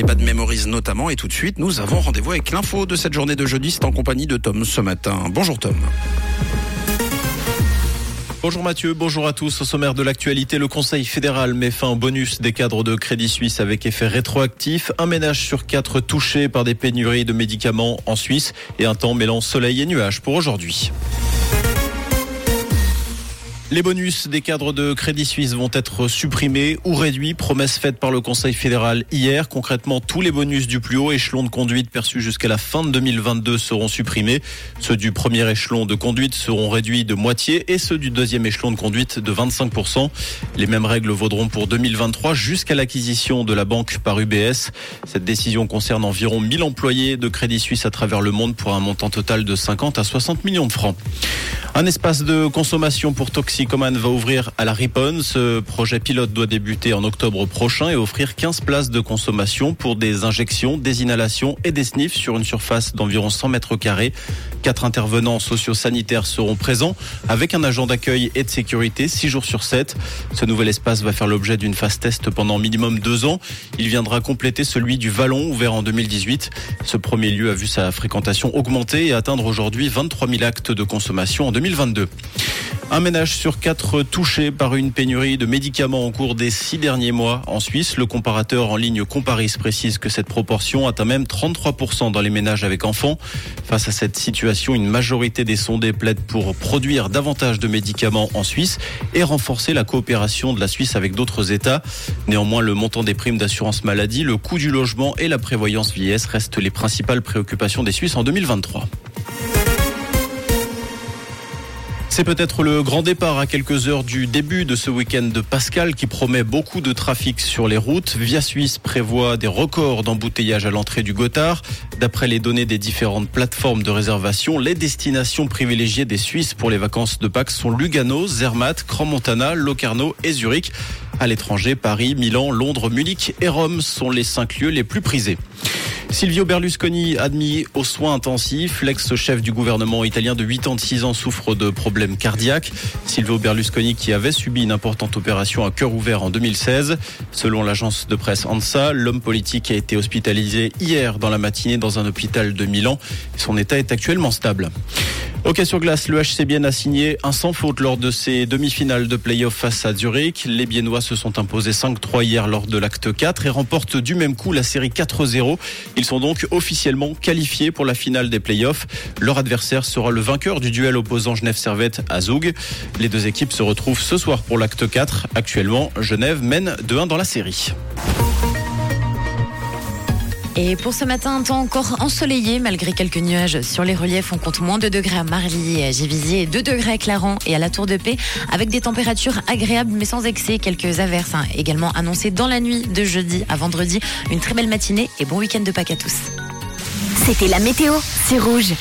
et Bad Memories notamment. Et tout de suite, nous avons rendez-vous avec l'info de cette journée de jeudi. En compagnie de Tom ce matin. Bonjour Tom. Bonjour Mathieu, bonjour à tous. Au sommaire de l'actualité, le Conseil fédéral met fin au bonus des cadres de Crédit Suisse avec effet rétroactif. Un ménage sur quatre touché par des pénuries de médicaments en Suisse et un temps mêlant soleil et nuages pour aujourd'hui. Les bonus des cadres de Crédit Suisse vont être supprimés ou réduits. Promesse faite par le Conseil fédéral hier. Concrètement, tous les bonus du plus haut échelon de conduite perçus jusqu'à la fin de 2022 seront supprimés. Ceux du premier échelon de conduite seront réduits de moitié et ceux du deuxième échelon de conduite de 25%. Les mêmes règles vaudront pour 2023 jusqu'à l'acquisition de la banque par UBS. Cette décision concerne environ 1000 employés de Crédit Suisse à travers le monde pour un montant total de 50 à 60 millions de francs. Un espace de consommation pour toxicomanes va ouvrir à la Riponne. Ce projet pilote doit débuter en octobre prochain et offrir 15 places de consommation pour des injections, des inhalations et des sniffs sur une surface d'environ 100 mètres carrés. Quatre intervenants socio-sanitaires seront présents avec un agent d'accueil et de sécurité 6 jours sur 7. Ce nouvel espace va faire l'objet d'une phase test pendant minimum deux ans. Il viendra compléter celui du Vallon ouvert en 2018. Ce premier lieu a vu sa fréquentation augmenter et atteindre aujourd'hui 23 000 actes de consommation en 2022. Un ménage sur quatre touché par une pénurie de médicaments au cours des six derniers mois en Suisse. Le comparateur en ligne Comparis précise que cette proportion atteint même 33% dans les ménages avec enfants. Face à cette situation, une majorité des sondés plaident pour produire davantage de médicaments en Suisse et renforcer la coopération de la Suisse avec d'autres États. Néanmoins, le montant des primes d'assurance maladie, le coût du logement et la prévoyance vieillesse restent les principales préoccupations des Suisses en 2023. C'est peut-être le grand départ à quelques heures du début de ce week-end de Pascal qui promet beaucoup de trafic sur les routes. Via Suisse prévoit des records d'embouteillage à l'entrée du Gothard. D'après les données des différentes plateformes de réservation, les destinations privilégiées des Suisses pour les vacances de Pâques sont Lugano, Zermatt, Crans-Montana, Locarno et Zurich. À l'étranger, Paris, Milan, Londres, Munich et Rome sont les cinq lieux les plus prisés. Silvio Berlusconi admis aux soins intensifs. L'ex-chef du gouvernement italien de 86 ans souffre de problèmes cardiaques. Silvio Berlusconi qui avait subi une importante opération à cœur ouvert en 2016. Selon l'agence de presse ANSA, l'homme politique a été hospitalisé hier dans la matinée dans un hôpital de Milan. Son état est actuellement stable. Ok sur glace, le HC Bienne a signé un sans faute lors de ses demi-finales de play-off face à Zurich. Les Biennois se sont imposés 5-3 hier lors de l'acte 4 et remportent du même coup la série 4-0. Ils sont donc officiellement qualifiés pour la finale des play-offs. Leur adversaire sera le vainqueur du duel opposant Genève-Servette à Zoug. Les deux équipes se retrouvent ce soir pour l'acte 4. Actuellement, Genève mène 2-1 dans la série. Et pour ce matin, un temps encore ensoleillé malgré quelques nuages sur les reliefs. On compte moins de degrés à Marly, à Gévisier, 2 degrés à Clarence et à la Tour de Paix avec des températures agréables mais sans excès. Quelques averses hein, également annoncées dans la nuit de jeudi à vendredi. Une très belle matinée et bon week-end de Pâques à tous. C'était la météo, c'est rouge.